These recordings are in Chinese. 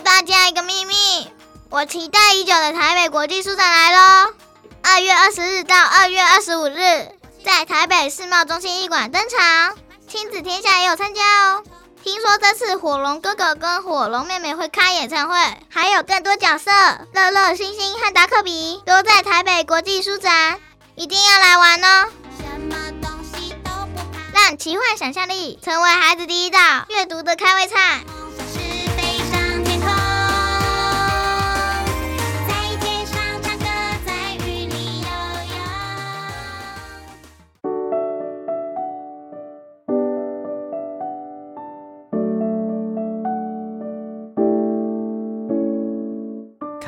诉大家一个秘密，我期待已久的台北国际书展来喽！二月二十日到二月二十五日，在台北世贸中心艺馆登场，亲子天下也有参加哦。听说这次火龙哥哥跟火龙妹妹会开演唱会，还有更多角色，乐乐、星星和达克比都在台北国际书展，一定要来玩哦！什么东西都不怕，让奇幻想象力成为孩子第一道阅读的开胃菜。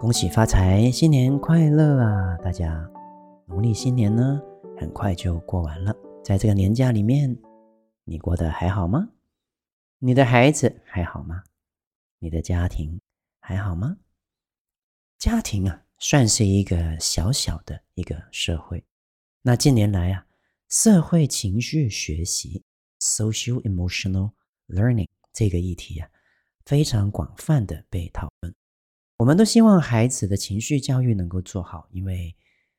恭喜发财，新年快乐啊！大家，农历新年呢，很快就过完了。在这个年假里面，你过得还好吗？你的孩子还好吗？你的家庭还好吗？家庭啊，算是一个小小的一个社会。那近年来啊，社会情绪学习 （social emotional learning） 这个议题啊，非常广泛的被讨论。我们都希望孩子的情绪教育能够做好，因为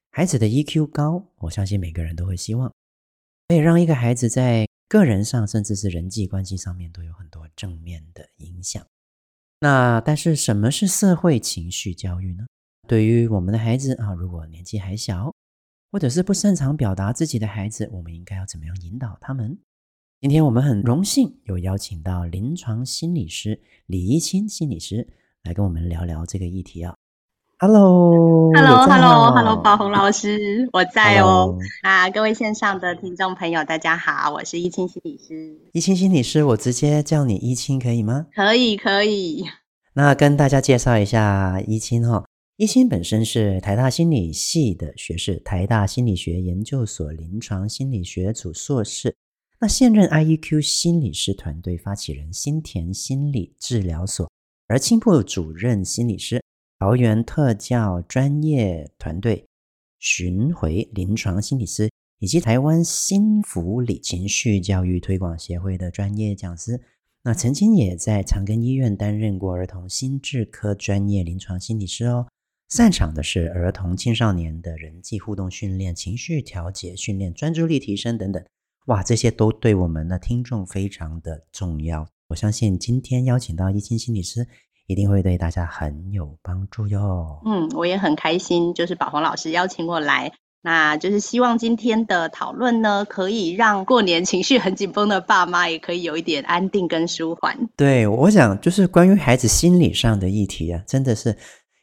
孩子的 EQ 高，我相信每个人都会希望，可以让一个孩子在个人上，甚至是人际关系上面都有很多正面的影响。那但是什么是社会情绪教育呢？对于我们的孩子啊，如果年纪还小，或者是不擅长表达自己的孩子，我们应该要怎么样引导他们？今天我们很荣幸有邀请到临床心理师李依清心理师。来跟我们聊聊这个议题啊！Hello，Hello，Hello，Hello，宝红老师，我在哦。啊，各位线上的听众朋友，大家好，我是依清心理师。依清心理师，我直接叫你依清可以吗？可以，可以。那跟大家介绍一下依清哈，依清本身是台大心理系的学士，台大心理学研究所临床心理学组硕士。那现任 IEQ 心理师团队发起人，新田心理治疗所。而青埔主任心理师、桃园特教专业团队巡回临床心理师，以及台湾心辅理情绪教育推广协会的专业讲师，那曾经也在长庚医院担任过儿童心智科专业临床心理师哦。擅长的是儿童青少年的人际互动训练、情绪调节训练、专注力提升等等。哇，这些都对我们的听众非常的重要。我相信今天邀请到易清心理师，一定会对大家很有帮助哟。嗯，我也很开心，就是宝红老师邀请我来，那就是希望今天的讨论呢，可以让过年情绪很紧绷的爸妈也可以有一点安定跟舒缓。对，我想就是关于孩子心理上的议题啊，真的是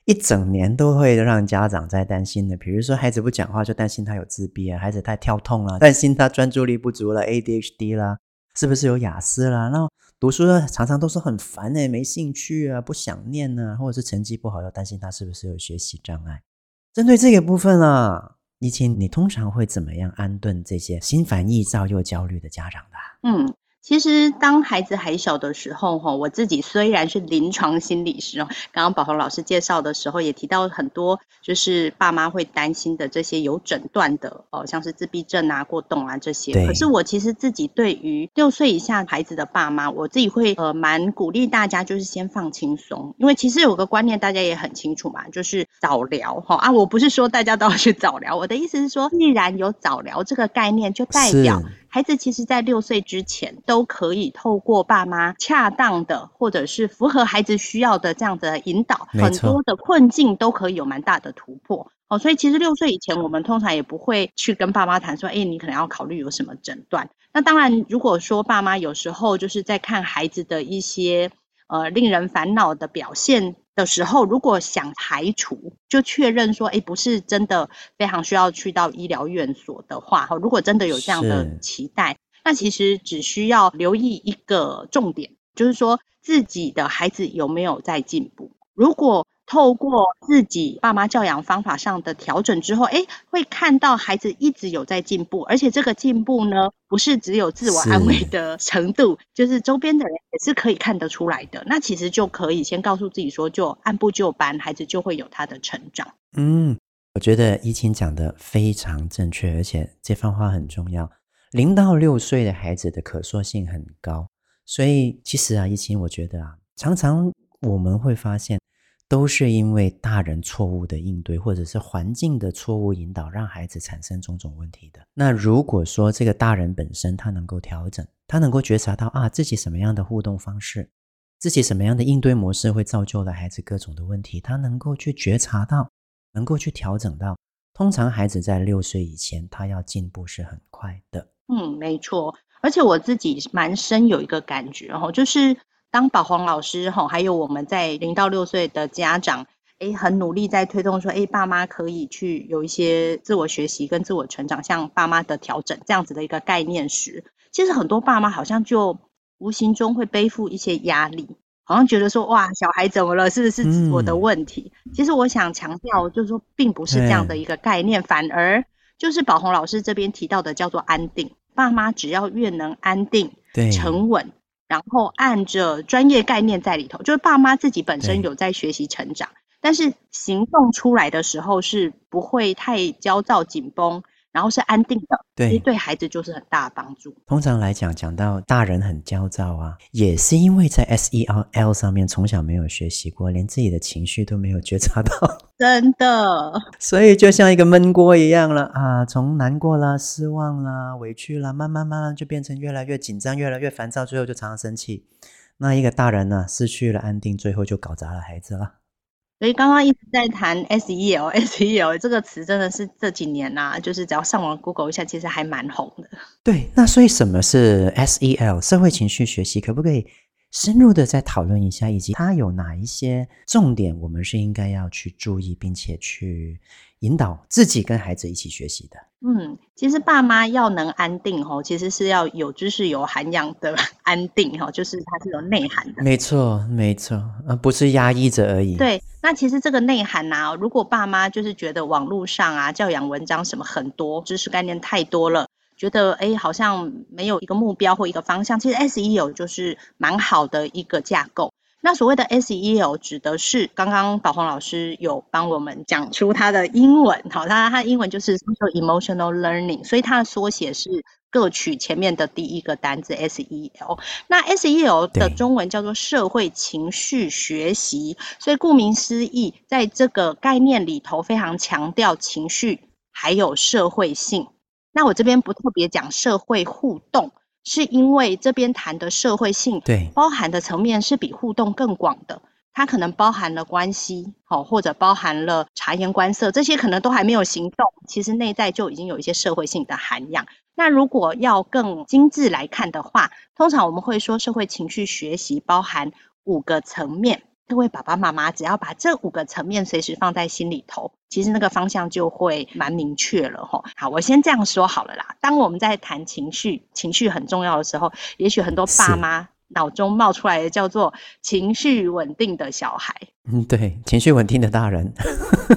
一整年都会让家长在担心的。比如说孩子不讲话，就担心他有自闭啊；孩子太跳痛了，担心他专注力不足了，ADHD 啦。是不是有雅思啦？然后读书，常常都是很烦哎，没兴趣啊，不想念啊，或者是成绩不好，又担心他是不是有学习障碍。针对这个部分啊，依钦，你通常会怎么样安顿这些心烦意躁又焦虑的家长的？嗯。其实，当孩子还小的时候，哈，我自己虽然是临床心理师哦，刚刚宝红老师介绍的时候也提到很多，就是爸妈会担心的这些有诊断的哦，像是自闭症啊、过动啊这些。可是我其实自己对于六岁以下孩子的爸妈，我自己会呃蛮鼓励大家，就是先放轻松，因为其实有个观念大家也很清楚嘛，就是早疗哈啊，我不是说大家都要去早疗，我的意思是说，既然有早疗这个概念，就代表。孩子其实，在六岁之前，都可以透过爸妈恰当的，或者是符合孩子需要的这样子的引导，很多的困境都可以有蛮大的突破。哦，所以其实六岁以前，我们通常也不会去跟爸妈谈说，哎，你可能要考虑有什么诊断。那当然，如果说爸妈有时候就是在看孩子的一些呃令人烦恼的表现。的时候，如果想排除，就确认说，哎，不是真的非常需要去到医疗院所的话，哈如果真的有这样的期待，那其实只需要留意一个重点，就是说自己的孩子有没有在进步。如果透过自己爸妈教养方法上的调整之后，哎，会看到孩子一直有在进步，而且这个进步呢，不是只有自我安慰的程度，是就是周边的人也是可以看得出来的。那其实就可以先告诉自己说，就按部就班，孩子就会有他的成长。嗯，我觉得依晴讲的非常正确，而且这番话很重要。零到六岁的孩子的可塑性很高，所以其实啊，依晴，我觉得啊，常常我们会发现。都是因为大人错误的应对，或者是环境的错误引导，让孩子产生种种问题的。那如果说这个大人本身他能够调整，他能够觉察到啊，自己什么样的互动方式，自己什么样的应对模式会造就了孩子各种的问题，他能够去觉察到，能够去调整到，通常孩子在六岁以前，他要进步是很快的。嗯，没错。而且我自己蛮深有一个感觉哦，就是。当宝鸿老师吼，还有我们在零到六岁的家长，诶，很努力在推动说，诶，爸妈可以去有一些自我学习跟自我成长，像爸妈的调整这样子的一个概念时，其实很多爸妈好像就无形中会背负一些压力，好像觉得说，哇，小孩怎么了？是不是我的问题？嗯、其实我想强调，就是说，并不是这样的一个概念，反而就是宝红老师这边提到的叫做安定。爸妈只要越能安定、沉稳。然后按着专业概念在里头，就是爸妈自己本身有在学习成长，但是行动出来的时候是不会太焦躁紧绷。然后是安定的，对，其实对孩子就是很大的帮助。通常来讲，讲到大人很焦躁啊，也是因为在 S E R L 上面从小没有学习过，连自己的情绪都没有觉察到，真的。所以就像一个闷锅一样了啊，从难过啦、失望啦、委屈啦，慢慢慢慢就变成越来越紧张、越来越烦躁，最后就常常生气。那一个大人呢，失去了安定，最后就搞砸了孩子了。所以刚刚一直在谈 SEL，SEL 这个词真的是这几年呐、就是只要上网 Google 一下，其实还蛮红的。对，那所以什么是 SEL？社会情绪学习可不可以深入的再讨论一下，以及它有哪一些重点，我们是应该要去注意，并且去引导自己跟孩子一起学习的？嗯，其实爸妈要能安定吼，其实是要有知识、有涵养的 安定哈，就是它是有内涵的。没错，没错，而不是压抑着而已。对，那其实这个内涵呐，如果爸妈就是觉得网络上啊教养文章什么很多，知识概念太多了，觉得哎好像没有一个目标或一个方向，其实 SEL 就是蛮好的一个架构。那所谓的 SEL 指的是刚刚宝红老师有帮我们讲出它的英文，好，它它英文就是 Social Emotional Learning，所以它的缩写是各取前面的第一个单字 SEL。那 SEL 的中文叫做社会情绪学习，所以顾名思义，在这个概念里头非常强调情绪还有社会性。那我这边不特别讲社会互动。是因为这边谈的社会性，对，包含的层面是比互动更广的，它可能包含了关系，好，或者包含了察言观色，这些可能都还没有行动，其实内在就已经有一些社会性的涵养。那如果要更精致来看的话，通常我们会说社会情绪学习包含五个层面。各位爸爸妈妈，只要把这五个层面随时放在心里头，其实那个方向就会蛮明确了吼。好，我先这样说好了啦。当我们在谈情绪，情绪很重要的时候，也许很多爸妈脑中冒出来的叫做情绪稳定的小孩。嗯，对，情绪稳定的大人。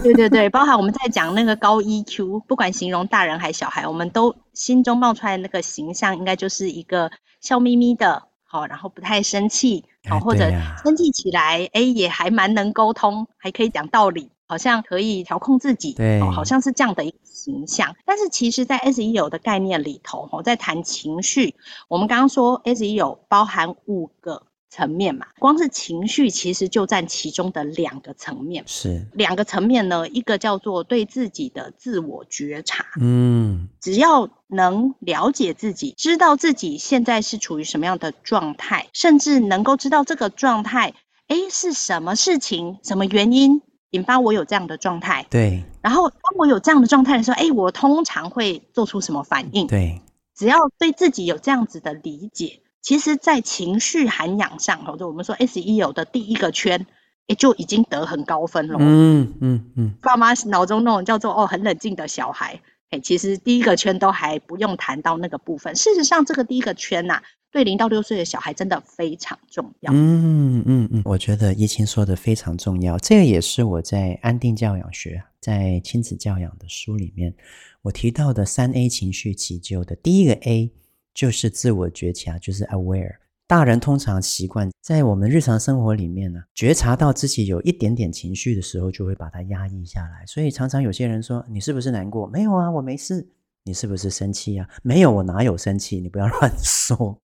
对对对，包含我们在讲那个高 EQ，不管形容大人还小孩，我们都心中冒出来的那个形象，应该就是一个笑眯眯的。好，然后不太生气，好，或者生气起来，哎，也还蛮能沟通，还可以讲道理，好像可以调控自己，对，好像是这样的一个形象。但是其实，在 SEO 的概念里头，哦，在谈情绪，我们刚刚说 SEO 包含五个。层面嘛，光是情绪其实就占其中的两个层面。是两个层面呢，一个叫做对自己的自我觉察。嗯，只要能了解自己，知道自己现在是处于什么样的状态，甚至能够知道这个状态，哎，是什么事情、什么原因引发我有这样的状态？对。然后当我有这样的状态的时候，哎，我通常会做出什么反应？对。只要对自己有这样子的理解。其实，在情绪涵养上，或者我们说 SEO 的第一个圈，也就已经得很高分了。嗯嗯嗯。爸妈脑中那种叫做哦很冷静的小孩，哎，其实第一个圈都还不用谈到那个部分。事实上，这个第一个圈呐、啊，对零到六岁的小孩真的非常重要。嗯嗯嗯，我觉得依青说的非常重要。这个也是我在安定教养学、在亲子教养的书里面我提到的三 A 情绪急救的第一个 A 就是自我觉察，就是 aware。大人通常习惯在我们日常生活里面呢，觉察到自己有一点点情绪的时候，就会把它压抑下来。所以常常有些人说：“你是不是难过？”没有啊，我没事。你是不是生气啊？没有，我哪有生气？你不要 乱说。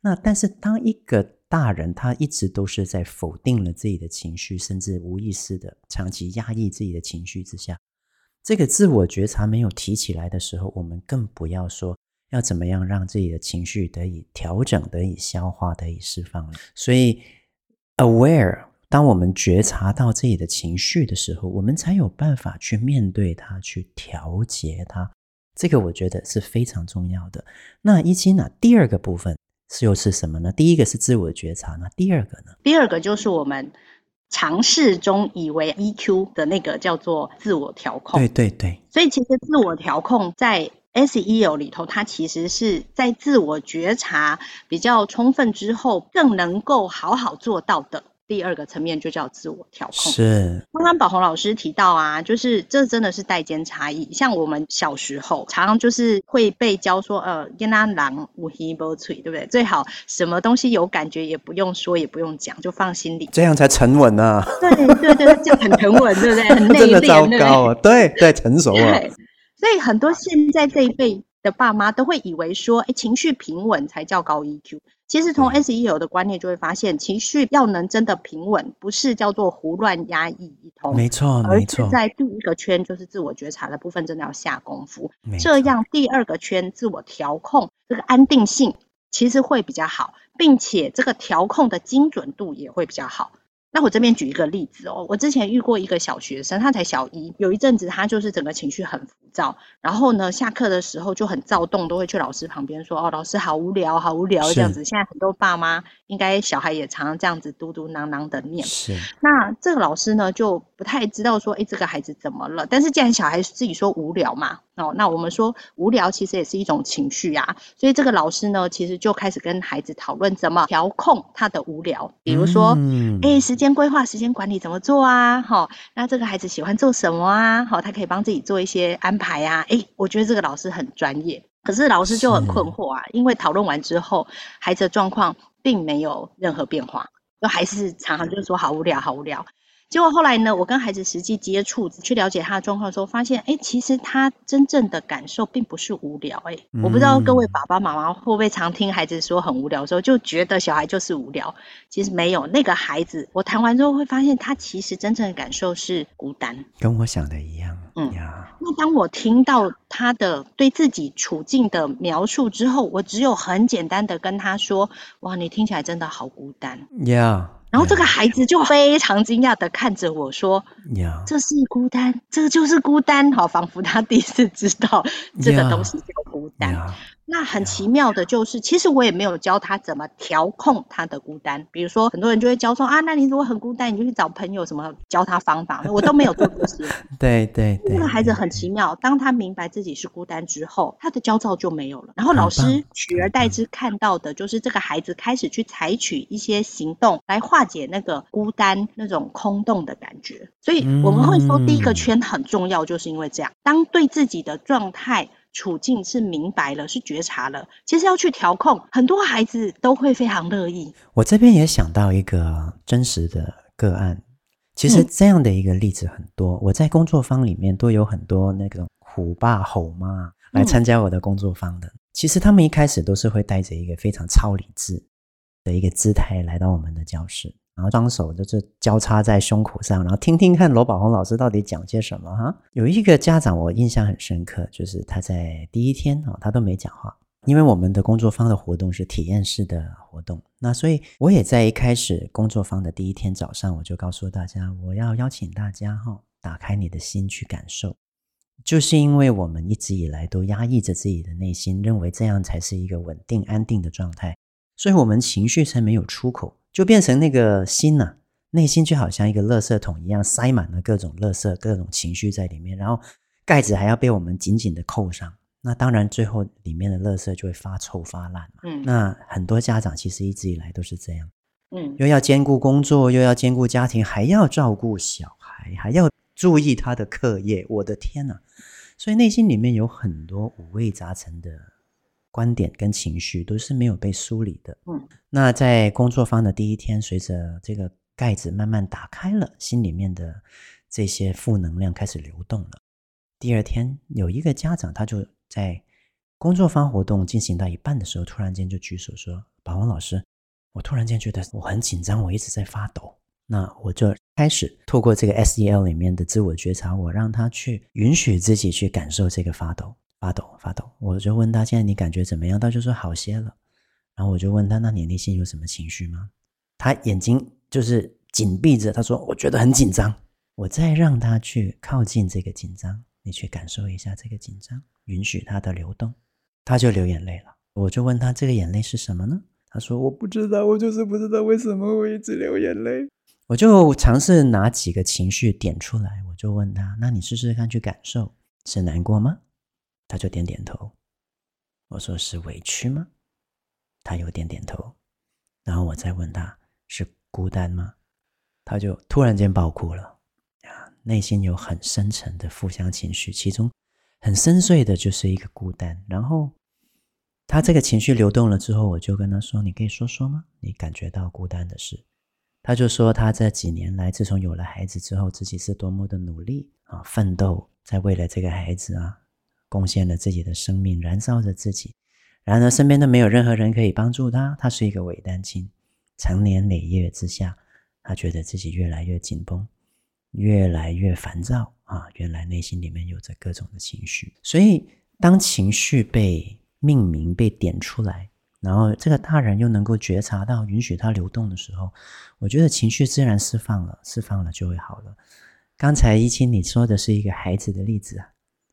那但是当一个大人他一直都是在否定了自己的情绪，甚至无意识的长期压抑自己的情绪之下，这个自我觉察没有提起来的时候，我们更不要说。要怎么样让自己的情绪得以调整、得以消化、得以释放呢？所以，aware，当我们觉察到自己的情绪的时候，我们才有办法去面对它、去调节它。这个我觉得是非常重要的。那依青呢？第二个部分是又是什么呢？第一个是自我觉察，那第二个呢？第二个就是我们尝试中以为 EQ 的那个叫做自我调控。对对对。所以其实自我调控在 SEL 里头，它其实是在自我觉察比较充分之后，更能够好好做到的第二个层面，就叫自我调控。是，刚刚宝红老师提到啊，就是这真的是代间差异。像我们小时候，常常就是会被教说，呃，跟他狼无黑不脆，对不对？最好什么东西有感觉，也不用说，也不用讲，就放心里，这样才沉稳啊。对对对，这样很沉稳，对不对？很内敛，真的糟糕啊！对对，成熟啊。所以很多现在这一辈的爸妈都会以为说，哎，情绪平稳才叫高 EQ。其实从 SEL 的观念就会发现，情绪要能真的平稳，不是叫做胡乱压抑一通，没错，没错。而是在第一个圈，就是自我觉察的部分，真的要下功夫。这样第二个圈，自我调控这个安定性其实会比较好，并且这个调控的精准度也会比较好。那我这边举一个例子哦，我之前遇过一个小学生，他才小一，有一阵子他就是整个情绪很浮躁，然后呢，下课的时候就很躁动，都会去老师旁边说：“哦，老师好无聊，好无聊。”这样子。现在很多爸妈应该小孩也常常这样子嘟嘟囔囔的念。是。那这个老师呢，就不太知道说，哎，这个孩子怎么了？但是既然小孩自己说无聊嘛。哦，那我们说无聊其实也是一种情绪啊，所以这个老师呢，其实就开始跟孩子讨论怎么调控他的无聊，比如说，嗯，哎，时间规划、时间管理怎么做啊？好，那这个孩子喜欢做什么啊？好，他可以帮自己做一些安排啊。哎，我觉得这个老师很专业，可是老师就很困惑啊，因为讨论完之后，孩子的状况并没有任何变化，就还是常常就是说好无聊，好无聊。结果后来呢，我跟孩子实际接触，去了解他的状况的时候，发现，哎，其实他真正的感受并不是无聊，哎，我不知道各位爸爸妈妈会不会常听孩子说很无聊的时候，就觉得小孩就是无聊。其实没有，那个孩子，我谈完之后会发现，他其实真正的感受是孤单，跟我想的一样。嗯呀。那当我听到他的对自己处境的描述之后，我只有很简单的跟他说：“哇，你听起来真的好孤单。”呀。然后这个孩子就非常惊讶的看着我说：“Yeah. 这是孤单，这就是孤单。”好，仿佛他第一次知道这个东西叫孤单。Yeah. 那很奇妙的就是，其实我也没有教他怎么调控他的孤单。比如说，很多人就会教说啊，那你如果很孤单，你就去找朋友，什么教他方法，我都没有做这些。对对对，那个孩子很奇妙，当他明白自己是孤单之后，他的焦躁就没有了。然后老师取而代之看到的就是这个孩子开始去采取一些行动来化解那个孤单那种空洞的感觉。所以我们会说，第一个圈很重要，就是因为这样，当对自己的状态。处境是明白了，是觉察了。其实要去调控，很多孩子都会非常乐意。我这边也想到一个真实的个案，其实这样的一个例子很多。嗯、我在工作坊里面都有很多那种虎爸虎妈来参加我的工作坊的。嗯、其实他们一开始都是会带着一个非常超理智的一个姿态来到我们的教室。然后双手就是交叉在胸口上，然后听听看罗宝红老师到底讲些什么哈。有一个家长我印象很深刻，就是他在第一天啊，他都没讲话，因为我们的工作坊的活动是体验式的活动，那所以我也在一开始工作坊的第一天早上，我就告诉大家，我要邀请大家哈，打开你的心去感受，就是因为我们一直以来都压抑着自己的内心，认为这样才是一个稳定安定的状态，所以我们情绪才没有出口。就变成那个心呐、啊，内心就好像一个垃圾桶一样，塞满了各种垃圾、各种情绪在里面，然后盖子还要被我们紧紧的扣上。那当然，最后里面的垃圾就会发臭发烂嘛。嗯，那很多家长其实一直以来都是这样。嗯，又要兼顾工作，又要兼顾家庭，还要照顾小孩，还要注意他的课业。我的天呐！所以内心里面有很多五味杂陈的观点跟情绪，都是没有被梳理的。嗯，那在工作坊的第一天，随着这个盖子慢慢打开了，心里面的这些负能量开始流动了。第二天，有一个家长，他就在工作坊活动进行到一半的时候，突然间就举手说：“宝红老师，我突然间觉得我很紧张，我一直在发抖。”那我就开始透过这个 SEL 里面的自我觉察，我让他去允许自己去感受这个发抖、发抖、发抖。我就问他：“现在你感觉怎么样？”他就说：“好些了。”然后我就问他：“那你内心有什么情绪吗？”他眼睛就是紧闭着，他说：“我觉得很紧张。”我再让他去靠近这个紧张。你去感受一下这个紧张，允许它的流动，他就流眼泪了。我就问他，这个眼泪是什么呢？他说我不知道，我就是不知道为什么会一直流眼泪。我就尝试拿几个情绪点出来，我就问他，那你试试看去感受，是难过吗？他就点点头。我说是委屈吗？他又点点头。然后我再问他，是孤单吗？他就突然间爆哭了。啊内心有很深沉的负向情绪，其中很深邃的就是一个孤单。然后他这个情绪流动了之后，我就跟他说：“你可以说说吗？你感觉到孤单的事？”他就说：“他这几年来，自从有了孩子之后，自己是多么的努力啊，奋斗，在为了这个孩子啊，贡献了自己的生命，燃烧着自己。然而身边都没有任何人可以帮助他，他是一个伪单亲，长年累月之下，他觉得自己越来越紧绷。”越来越烦躁啊！原来内心里面有着各种的情绪，所以当情绪被命名、被点出来，然后这个大人又能够觉察到、允许它流动的时候，我觉得情绪自然释放了，释放了就会好了。刚才一清你说的是一个孩子的例子啊，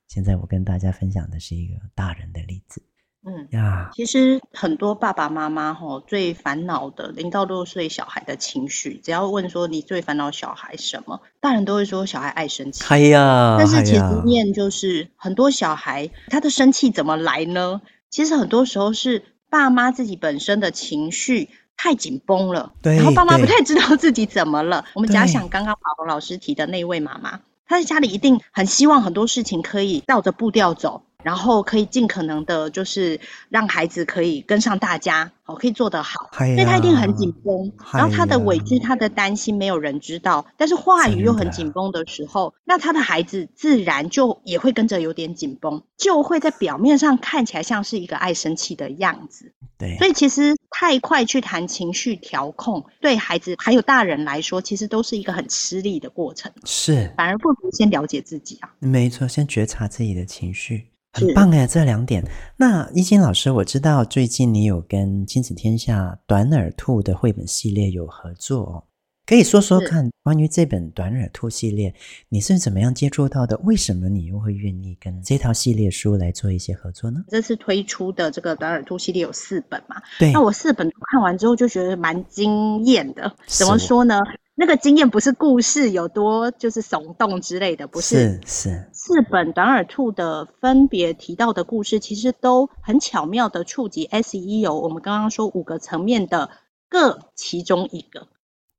现在我跟大家分享的是一个大人的例子。嗯呀，其实很多爸爸妈妈吼最烦恼的零到六岁小孩的情绪，只要问说你最烦恼小孩什么，大人都会说小孩爱生气。哎呀，但是其实面就是很多小孩他的生气怎么来呢？其实很多时候是爸妈自己本身的情绪太紧绷了，然后爸妈不太知道自己怎么了。我们假想刚刚宝红老师提的那位妈妈，他在家里一定很希望很多事情可以照着步调走。然后可以尽可能的，就是让孩子可以跟上大家，哦，可以做得好，所以他一定很紧绷。然后他的委屈、他的担心，没有人知道。但是话语又很紧绷的时候，那他的孩子自然就也会跟着有点紧绷，就会在表面上看起来像是一个爱生气的样子。对，所以其实太快去谈情绪调控，对孩子还有大人来说，其实都是一个很吃力的过程。是，反而不如先了解自己啊。没错，先觉察自己的情绪。很棒哎，这两点。那一金老师，我知道最近你有跟亲子天下短耳兔的绘本系列有合作哦，可以说说看关于这本短耳兔系列，你是怎么样接触到的？为什么你又会愿意跟这套系列书来做一些合作呢？这次推出的这个短耳兔系列有四本嘛？对。那我四本看完之后就觉得蛮惊艳的。怎么说呢？那个经验不是故事有多就是耸动之类的，不是，是是四本短耳兔的分别提到的故事，其实都很巧妙的触及 SEL，我们刚刚说五个层面的各其中一个，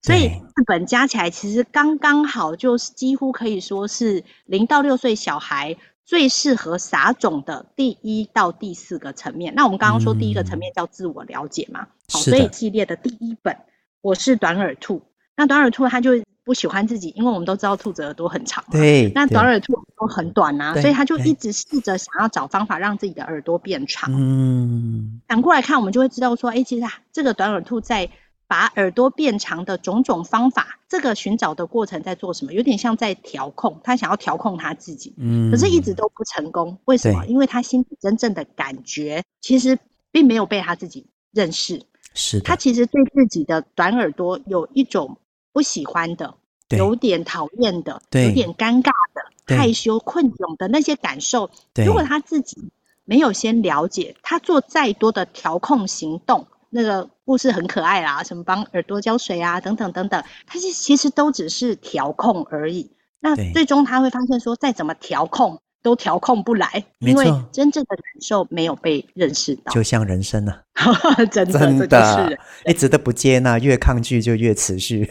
所以四本加起来其实刚刚好，就是几乎可以说是零到六岁小孩最适合撒种的第一到第四个层面。那我们刚刚说第一个层面叫自我了解嘛，好，所以系列的第一本我是短耳兔。那短耳兔它就不喜欢自己，因为我们都知道兔子耳朵很长嘛。对。那短耳兔耳朵很短啊，所以它就一直试着想要找方法让自己的耳朵变长。嗯。反过来看，我们就会知道说，哎、欸，其实这个短耳兔在把耳朵变长的种种方法，这个寻找的过程在做什么？有点像在调控，他想要调控他自己。嗯。可是一直都不成功，为什么？因为他心里真正的感觉，其实并没有被他自己认识。是。他其实对自己的短耳朵有一种。不喜欢的，有点讨厌的，有点尴尬的，害羞、困窘的那些感受，如果他自己没有先了解，他做再多的调控行动，那个故事很可爱啦，什么帮耳朵浇水啊，等等等等，它是其实都只是调控而已。那最终他会发现说，再怎么调控都调控不来，因为真正的感受没有被认识到，就像人生啊，真的真的，一直都不接纳，越抗拒就越持续。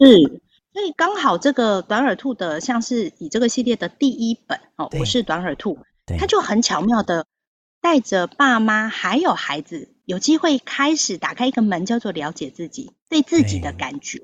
是，所以刚好这个短耳兔的，像是以这个系列的第一本哦，我是短耳兔，它就很巧妙的带着爸妈还有孩子，有机会开始打开一个门，叫做了解自己，对自己的感觉。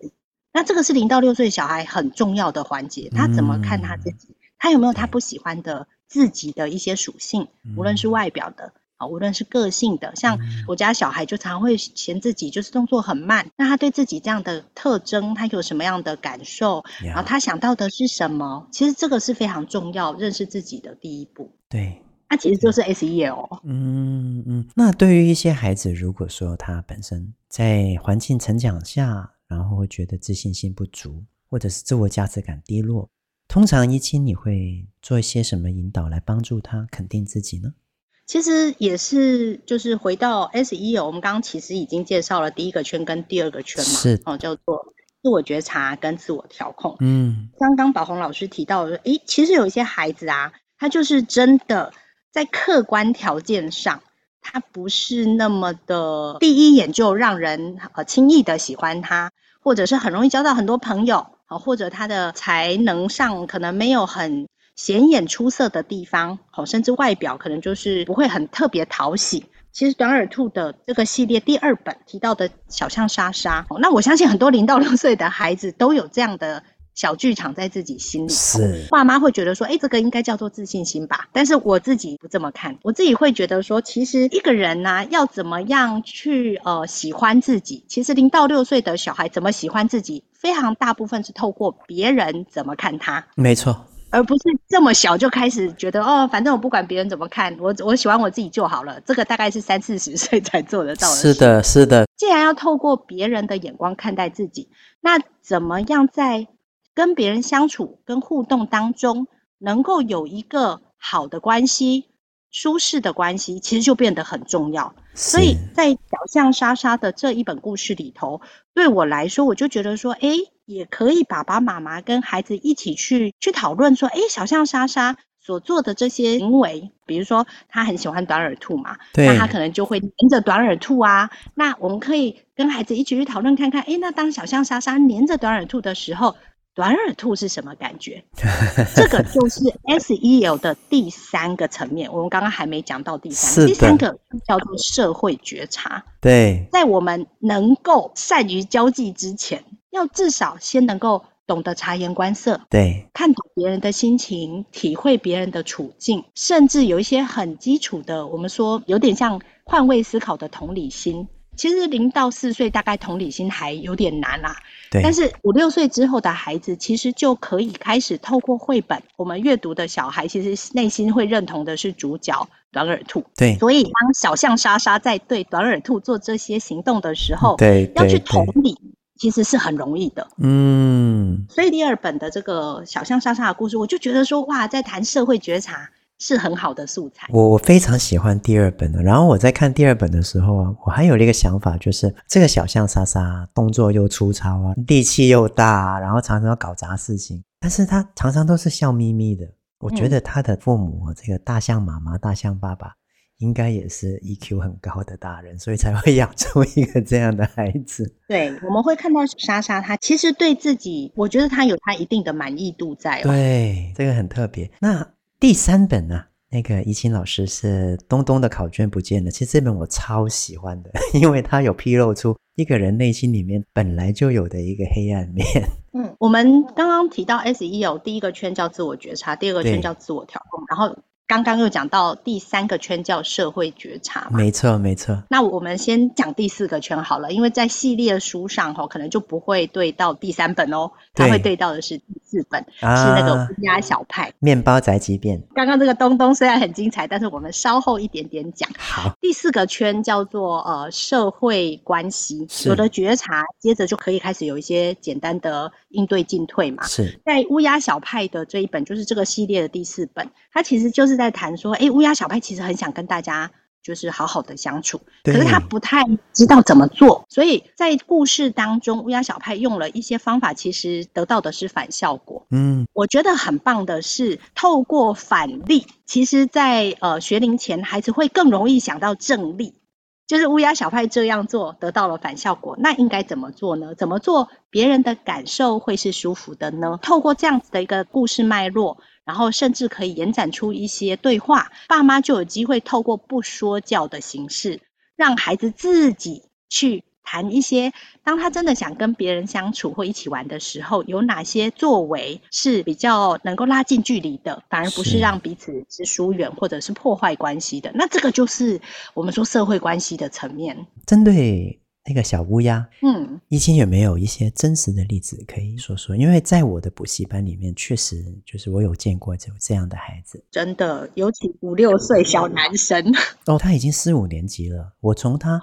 那这个是零到六岁小孩很重要的环节，他怎么看他自己？嗯、他有没有他不喜欢的自己的一些属性？无论是外表的啊，无论是个性的，像我家小孩就常会嫌自己就是动作很慢。那他对自己这样的特征，他有什么样的感受？然后他想到的是什么？其实这个是非常重要，认识自己的第一步。对，那其实就是 SEL。嗯嗯。那对于一些孩子，如果说他本身在环境成长下，然后会觉得自信心不足，或者是自我价值感低落。通常一期你会做一些什么引导来帮助他肯定自己呢？其实也是，就是回到 SEL，我们刚刚其实已经介绍了第一个圈跟第二个圈嘛，是哦，叫做自我觉察跟自我调控。嗯，刚刚宝红老师提到的，诶，其实有一些孩子啊，他就是真的在客观条件上。他不是那么的第一眼就让人呃轻易的喜欢他，或者是很容易交到很多朋友啊，或者他的才能上可能没有很显眼出色的地方，甚至外表可能就是不会很特别讨喜。其实短耳兔的这个系列第二本提到的小象莎莎，那我相信很多零到六岁的孩子都有这样的。小剧场在自己心里，是爸妈会觉得说，哎，这个应该叫做自信心吧？但是我自己不这么看，我自己会觉得说，其实一个人呢、啊，要怎么样去呃喜欢自己？其实零到六岁的小孩怎么喜欢自己，非常大部分是透过别人怎么看他，没错，而不是这么小就开始觉得哦，反正我不管别人怎么看，我我喜欢我自己就好了。这个大概是三四十岁才做得到的。是的，是的。既然要透过别人的眼光看待自己，那怎么样在跟别人相处、跟互动当中，能够有一个好的关系、舒适的关系，其实就变得很重要。所以在小象莎莎的这一本故事里头，对我来说，我就觉得说，哎，也可以爸爸妈妈跟孩子一起去去讨论说，哎，小象莎莎所做的这些行为，比如说他很喜欢短耳兔嘛，那他可能就会黏着短耳兔啊。那我们可以跟孩子一起去讨论看看，哎，那当小象莎莎黏着短耳兔的时候，短耳兔是什么感觉？这个就是 SEL 的第三个层面。我们刚刚还没讲到第三个，第三个叫做社会觉察。对，在我们能够善于交际之前，要至少先能够懂得察言观色，对，看懂别人的心情，体会别人的处境，甚至有一些很基础的，我们说有点像换位思考的同理心。其实零到四岁大概同理心还有点难啦，对。但是五六岁之后的孩子，其实就可以开始透过绘本，我们阅读的小孩，其实内心会认同的是主角短耳兔。对。所以当小象莎莎在对短耳兔做这些行动的时候，对，要去同理，其实是很容易的。嗯。所以第二本的这个小象莎莎的故事，我就觉得说，哇，在谈社会觉察。是很好的素材。我我非常喜欢第二本的。然后我在看第二本的时候啊，我还有一个想法，就是这个小象莎莎动作又粗糙啊，力气又大，然后常常要搞砸事情。但是他常常都是笑眯眯的。我觉得他的父母，这个大象妈妈、大象爸爸，应该也是 EQ 很高的大人，所以才会 养出一个这样的孩子。对，我们会看到莎莎，她其实对自己，我觉得她有她一定的满意度在。对，这个很特别。那。第三本呢、啊，那个怡清老师是东东的考卷不见了。其实这本我超喜欢的，因为它有披露出一个人内心里面本来就有的一个黑暗面。嗯，我们刚刚提到 SEO 第一个圈叫自我觉察，第二个圈叫自我调控，然后。刚刚又讲到第三个圈叫社会觉察嘛，没错没错。那我们先讲第四个圈好了，因为在系列书上哈，可能就不会对到第三本哦，它会对到的是第四本，啊、是那个乌鸦小派。面包宅急便。刚刚这个东东虽然很精彩，但是我们稍后一点点讲。好，第四个圈叫做呃社会关系，有了觉察，接着就可以开始有一些简单的应对进退嘛。是在乌鸦小派的这一本，就是这个系列的第四本，它其实就是。在谈说，哎，乌鸦小派其实很想跟大家就是好好的相处，可是他不太知道怎么做，所以在故事当中，乌鸦小派用了一些方法，其实得到的是反效果。嗯，我觉得很棒的是，透过反例，其实在，在呃学龄前，孩子会更容易想到正例。就是乌鸦小派这样做得到了反效果，那应该怎么做呢？怎么做别人的感受会是舒服的呢？透过这样子的一个故事脉络，然后甚至可以延展出一些对话，爸妈就有机会透过不说教的形式，让孩子自己去。谈一些，当他真的想跟别人相处或一起玩的时候，有哪些作为是比较能够拉近距离的，反而不是让彼此是疏远或者是破坏关系的。那这个就是我们说社会关系的层面。针对。那个小乌鸦，嗯，一清有没有一些真实的例子可以说说？因为在我的补习班里面，确实就是我有见过有这样的孩子，真的，尤其五六岁小男生 哦，他已经四五年级了。我从他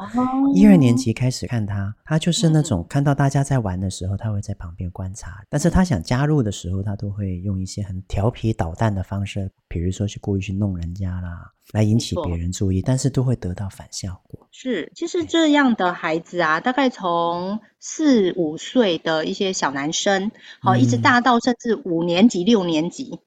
一二年级开始看他，他就是那种看到大家在玩的时候，他会在旁边观察，但是他想加入的时候，他都会用一些很调皮捣蛋的方式，比如说去故意去弄人家啦。来引起别人注意，但是都会得到反效果。是，其实这样的孩子啊，大概从四五岁的一些小男生，好、嗯，一直大到甚至五年级、六年级，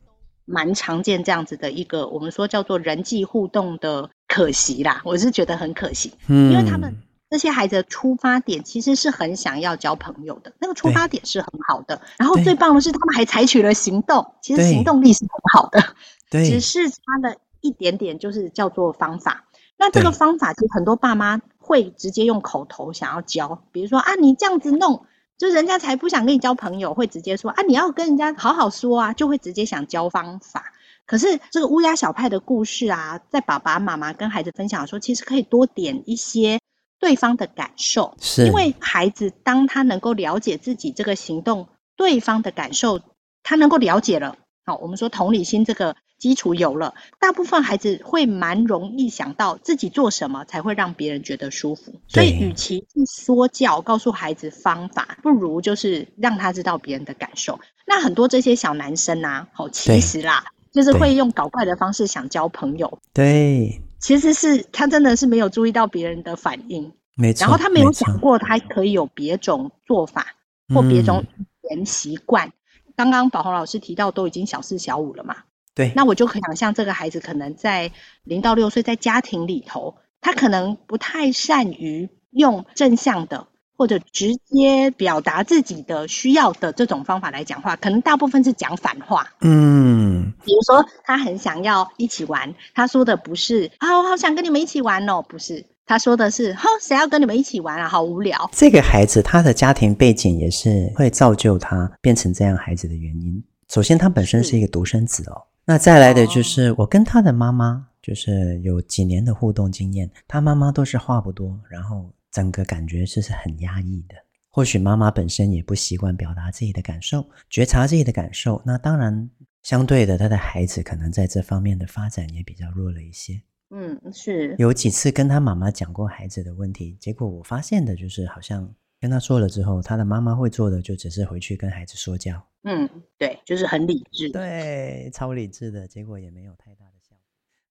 蛮常见这样子的一个我们说叫做人际互动的可惜啦。我是觉得很可惜，嗯，因为他们这些孩子的出发点其实是很想要交朋友的，那个出发点是很好的。然后最棒的是，他们还采取了行动，其实行动力是很好的，对，只是他的。一点点就是叫做方法，那这个方法其实很多爸妈会直接用口头想要教，比如说啊，你这样子弄，就人家才不想跟你交朋友，会直接说啊，你要跟人家好好说啊，就会直接想教方法。可是这个乌鸦小派的故事啊，在爸爸妈妈跟孩子分享的时候，其实可以多点一些对方的感受，是，因为孩子当他能够了解自己这个行动对方的感受，他能够了解了，好，我们说同理心这个。基础有了，大部分孩子会蛮容易想到自己做什么才会让别人觉得舒服。所以，与其去说教，告诉孩子方法，不如就是让他知道别人的感受。那很多这些小男生啊，好，其实啦，就是会用搞怪的方式想交朋友。对，其实是他真的是没有注意到别人的反应，没错。然后他没有想过他可以有别种做法或别种语言习惯。刚刚宝红老师提到，都已经小四小五了嘛。对，那我就可想象这个孩子可能在零到六岁，在家庭里头，他可能不太善于用正向的或者直接表达自己的需要的这种方法来讲话，可能大部分是讲反话。嗯，比如说他很想要一起玩，他说的不是啊，我好想跟你们一起玩哦，不是，他说的是，哼，谁要跟你们一起玩啊，好无聊。这个孩子他的家庭背景也是会造就他变成这样孩子的原因。首先，他本身是一个独生子哦。那再来的就是我跟他的妈妈，就是有几年的互动经验。他妈妈都是话不多，然后整个感觉就是很压抑的。或许妈妈本身也不习惯表达自己的感受，觉察自己的感受。那当然，相对的，他的孩子可能在这方面的发展也比较弱了一些。嗯，是。有几次跟他妈妈讲过孩子的问题，结果我发现的就是，好像跟他说了之后，他的妈妈会做的就只是回去跟孩子说教。嗯，对，就是很理智，对，超理智的，结果也没有太大的效果。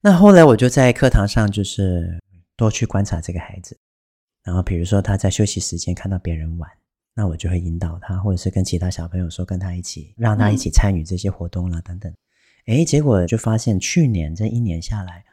那后来我就在课堂上，就是多去观察这个孩子，然后比如说他在休息时间看到别人玩，那我就会引导他，或者是跟其他小朋友说，跟他一起，让他一起参与这些活动了等等。哎、嗯，结果就发现去年这一年下来，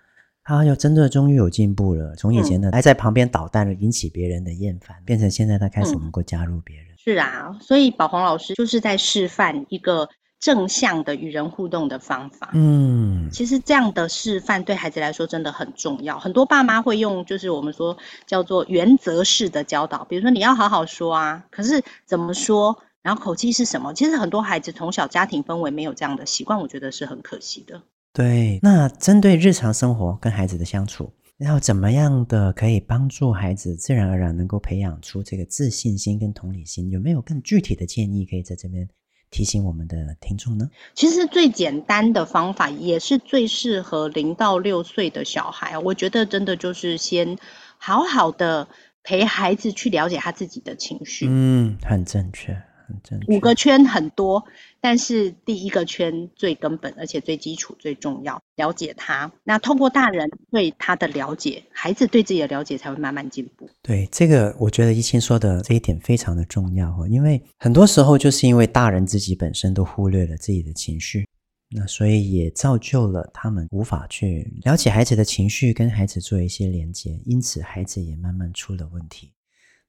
他又真的终于有进步了，从以前的还在旁边捣蛋，引起别人的厌烦，变成现在他开始能够加入别人。嗯是啊，所以宝红老师就是在示范一个正向的与人互动的方法。嗯，其实这样的示范对孩子来说真的很重要。很多爸妈会用就是我们说叫做原则式的教导，比如说你要好好说啊，可是怎么说，然后口气是什么？其实很多孩子从小家庭氛围没有这样的习惯，我觉得是很可惜的。对，那针对日常生活跟孩子的相处。要怎么样的可以帮助孩子自然而然能够培养出这个自信心跟同理心？有没有更具体的建议可以在这边提醒我们的听众呢？其实最简单的方法，也是最适合零到六岁的小孩。我觉得真的就是先好好的陪孩子去了解他自己的情绪。嗯，很正确，很正确。五个圈很多，但是第一个圈最根本，而且最基础、最重要，了解他。那通过大人对他的了解，孩子对自己的了解才会慢慢进步。对，这个我觉得一清说的这一点非常的重要哦，因为很多时候就是因为大人自己本身都忽略了自己的情绪。那所以也造就了他们无法去了解孩子的情绪，跟孩子做一些连接，因此孩子也慢慢出了问题。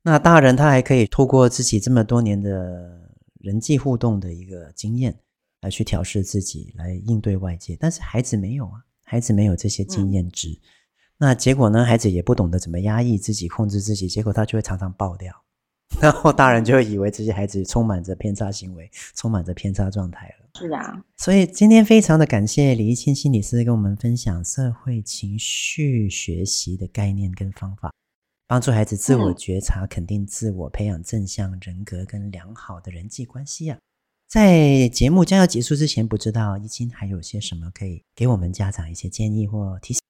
那大人他还可以透过自己这么多年的人际互动的一个经验来去调试自己，来应对外界，但是孩子没有啊，孩子没有这些经验值。嗯。那结果呢，孩子也不懂得怎么压抑自己、控制自己，结果他就会常常爆掉。然后大人就会以为这些孩子充满着偏差行为，充满着偏差状态了。是啊，所以今天非常的感谢李一清心理师跟我们分享社会情绪学习的概念跟方法，帮助孩子自我觉察、肯定自我、培养正向人格跟良好的人际关系啊。在节目将要结束之前，不知道一清还有些什么可以给我们家长一些建议或提醒？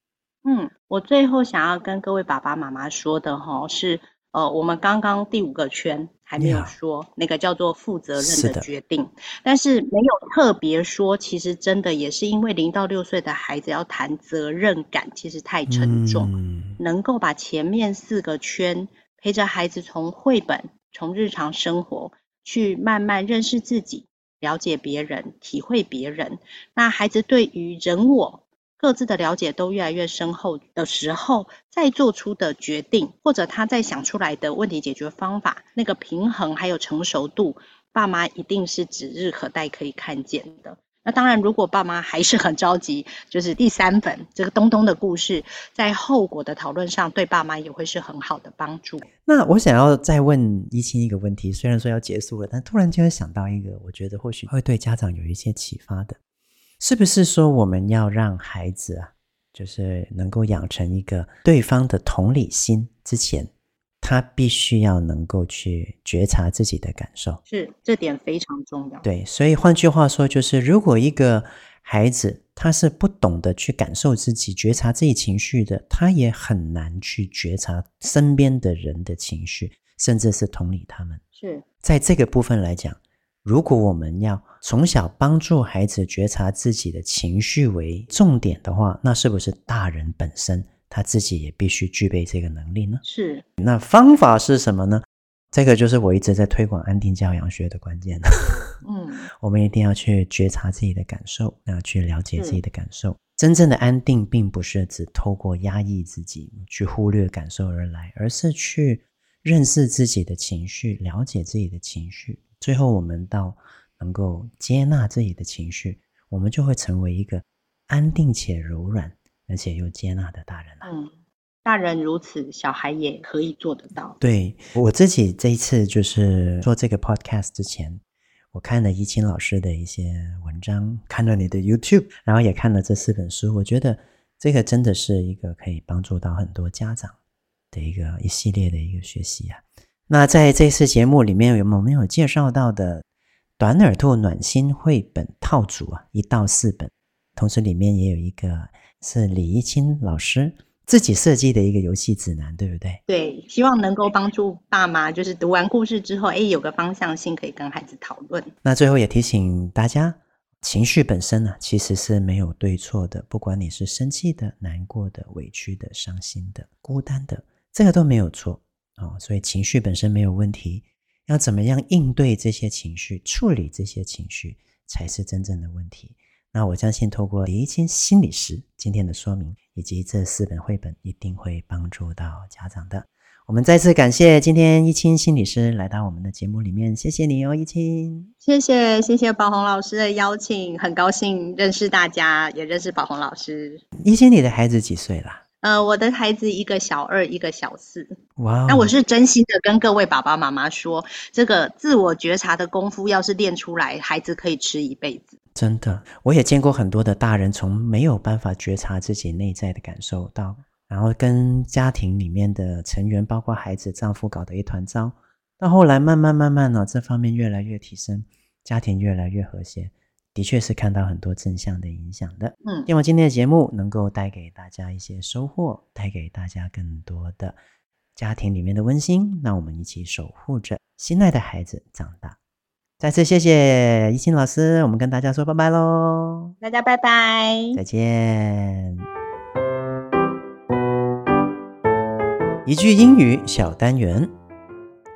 嗯，我最后想要跟各位爸爸妈妈说的哈是。呃，我们刚刚第五个圈还没有说，那个叫做负责任的决定，但是没有特别说，其实真的也是因为零到六岁的孩子要谈责任感，其实太沉重。嗯，能够把前面四个圈陪着孩子从绘本、从日常生活去慢慢认识自己、了解别人、体会别人，那孩子对于人我。各自的了解都越来越深厚的时候，再做出的决定，或者他再想出来的问题解决方法，那个平衡还有成熟度，爸妈一定是指日可待可以看见的。那当然，如果爸妈还是很着急，就是第三本这个东东的故事，在后果的讨论上，对爸妈也会是很好的帮助。那我想要再问一清一个问题，虽然说要结束了，但突然间想到一个，我觉得或许会对家长有一些启发的。是不是说我们要让孩子啊，就是能够养成一个对方的同理心之前，他必须要能够去觉察自己的感受？是，这点非常重要。对，所以换句话说，就是如果一个孩子他是不懂得去感受自己、觉察自己情绪的，他也很难去觉察身边的人的情绪，甚至是同理他们。是，在这个部分来讲。如果我们要从小帮助孩子觉察自己的情绪为重点的话，那是不是大人本身他自己也必须具备这个能力呢？是。那方法是什么呢？这个就是我一直在推广安定教养学的关键。嗯，我们一定要去觉察自己的感受，那去了解自己的感受。真正的安定，并不是只透过压抑自己去忽略感受而来，而是去认识自己的情绪，了解自己的情绪。最后，我们到能够接纳自己的情绪，我们就会成为一个安定且柔软，而且又接纳的大人了。嗯，大人如此，小孩也可以做得到。对，我自己这一次就是做这个 podcast 之前，我看了怡清老师的一些文章，看了你的 YouTube，然后也看了这四本书，我觉得这个真的是一个可以帮助到很多家长的一个一系列的一个学习啊。那在这次节目里面，有没有介绍到的短耳兔暖心绘本套组啊？一到四本，同时里面也有一个是李一清老师自己设计的一个游戏指南，对不对？对，希望能够帮助爸妈，就是读完故事之后，哎，有个方向性可以跟孩子讨论。那最后也提醒大家，情绪本身呢，其实是没有对错的，不管你是生气的、难过的、委屈的、伤心的、孤单的，这个都没有错。哦，所以情绪本身没有问题，要怎么样应对这些情绪，处理这些情绪，才是真正的问题。那我相信，透过李一清心理师今天的说明，以及这四本绘本，一定会帮助到家长的。我们再次感谢今天一清心理师来到我们的节目里面，谢谢你哦，一清。谢谢，谢谢宝红老师的邀请，很高兴认识大家，也认识宝红老师。一清，你的孩子几岁了？呃，我的孩子一个小二，一个小四。哇那我是真心的跟各位爸爸妈妈说，这个自我觉察的功夫要是练出来，孩子可以吃一辈子。真的，我也见过很多的大人，从没有办法觉察自己内在的感受到，然后跟家庭里面的成员，包括孩子、丈夫搞得一团糟，到后来慢慢慢慢呢，这方面越来越提升，家庭越来越和谐。的确是看到很多正向的影响的，嗯，希望今天的节目能够带给大家一些收获，带给大家更多的家庭里面的温馨。那我们一起守护着心爱的孩子长大。再次谢谢一心老师，我们跟大家说拜拜喽！大家拜拜，再见。一句英语小单元，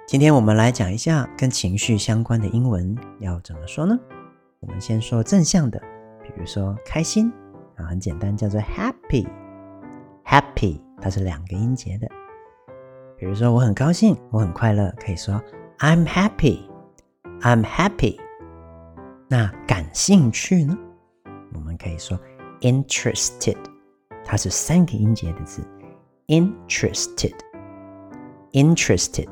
今天我们来讲一下跟情绪相关的英文要怎么说呢？我们先说正向的，比如说开心啊，很简单，叫做 happy，happy，它是两个音节的。比如说我很高兴，我很快乐，可以说 I'm happy。I'm happy。那感兴趣呢？我们可以说 interested，它是三个音节的字。interested，interested。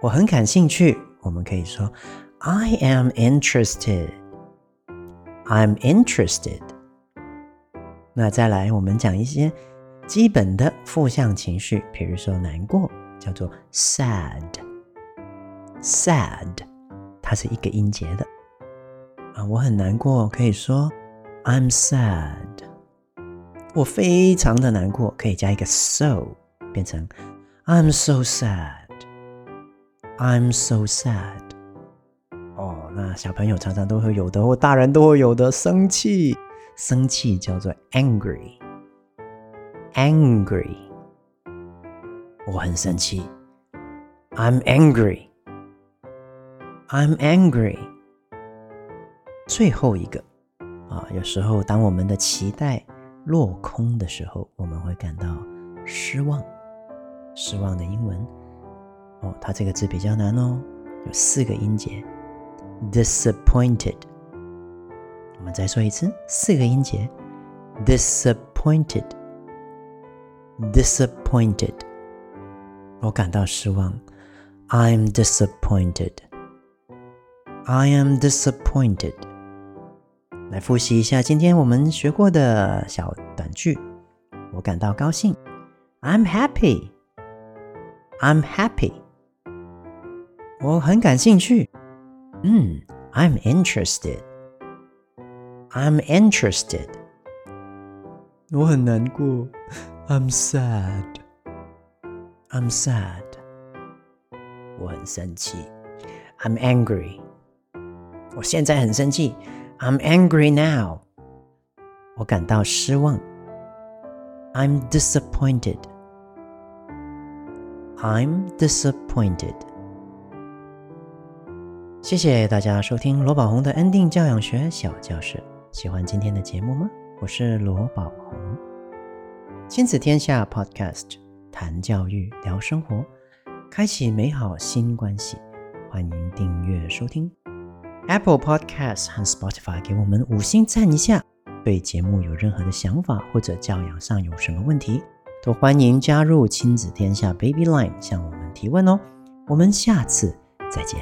我很感兴趣，我们可以说 I am interested。I'm interested。那再来，我们讲一些基本的负向情绪，比如说难过，叫做 sad。sad，它是一个音节的啊，我很难过，可以说 I'm sad。我非常的难过，可以加一个 so，变成 I'm so sad。I'm so sad。 那小朋友常常都会有的，或大人都会有的，生气，生气叫做 angry。angry，我很生气，I'm angry。I'm angry。最后一个啊，有时候当我们的期待落空的时候，我们会感到失望。失望的英文哦，它这个字比较难哦，有四个音节 ，disappointed。我们再说一次，四个音节，disappointed，disappointed。我感到失望，I'm disappointed。I am disappointed。来复习一下今天我们学过的小短句。我感到高兴。I'm happy. I'm happy. 我很感兴趣。 嗯，I'm interested. I'm interested. 我很难过。I'm sad. I'm sad. 我很生气。I'm angry. 我现在很生气，I'm angry now。我感到失望，I'm disappointed。I'm disappointed。 谢谢大家收听罗宝红的安定教养学小教室。喜欢今天的节目吗？我是罗宝红，亲子天下 Podcast，谈教育，聊生活，开启美好新关系。欢迎订阅收听。Apple Podcast 和 Spotify 给我们五星赞一下。对节目有任何的想法或者教养上有什么问题，都欢迎加入亲子天下 Baby Line 向我们提问哦。我们下次再见。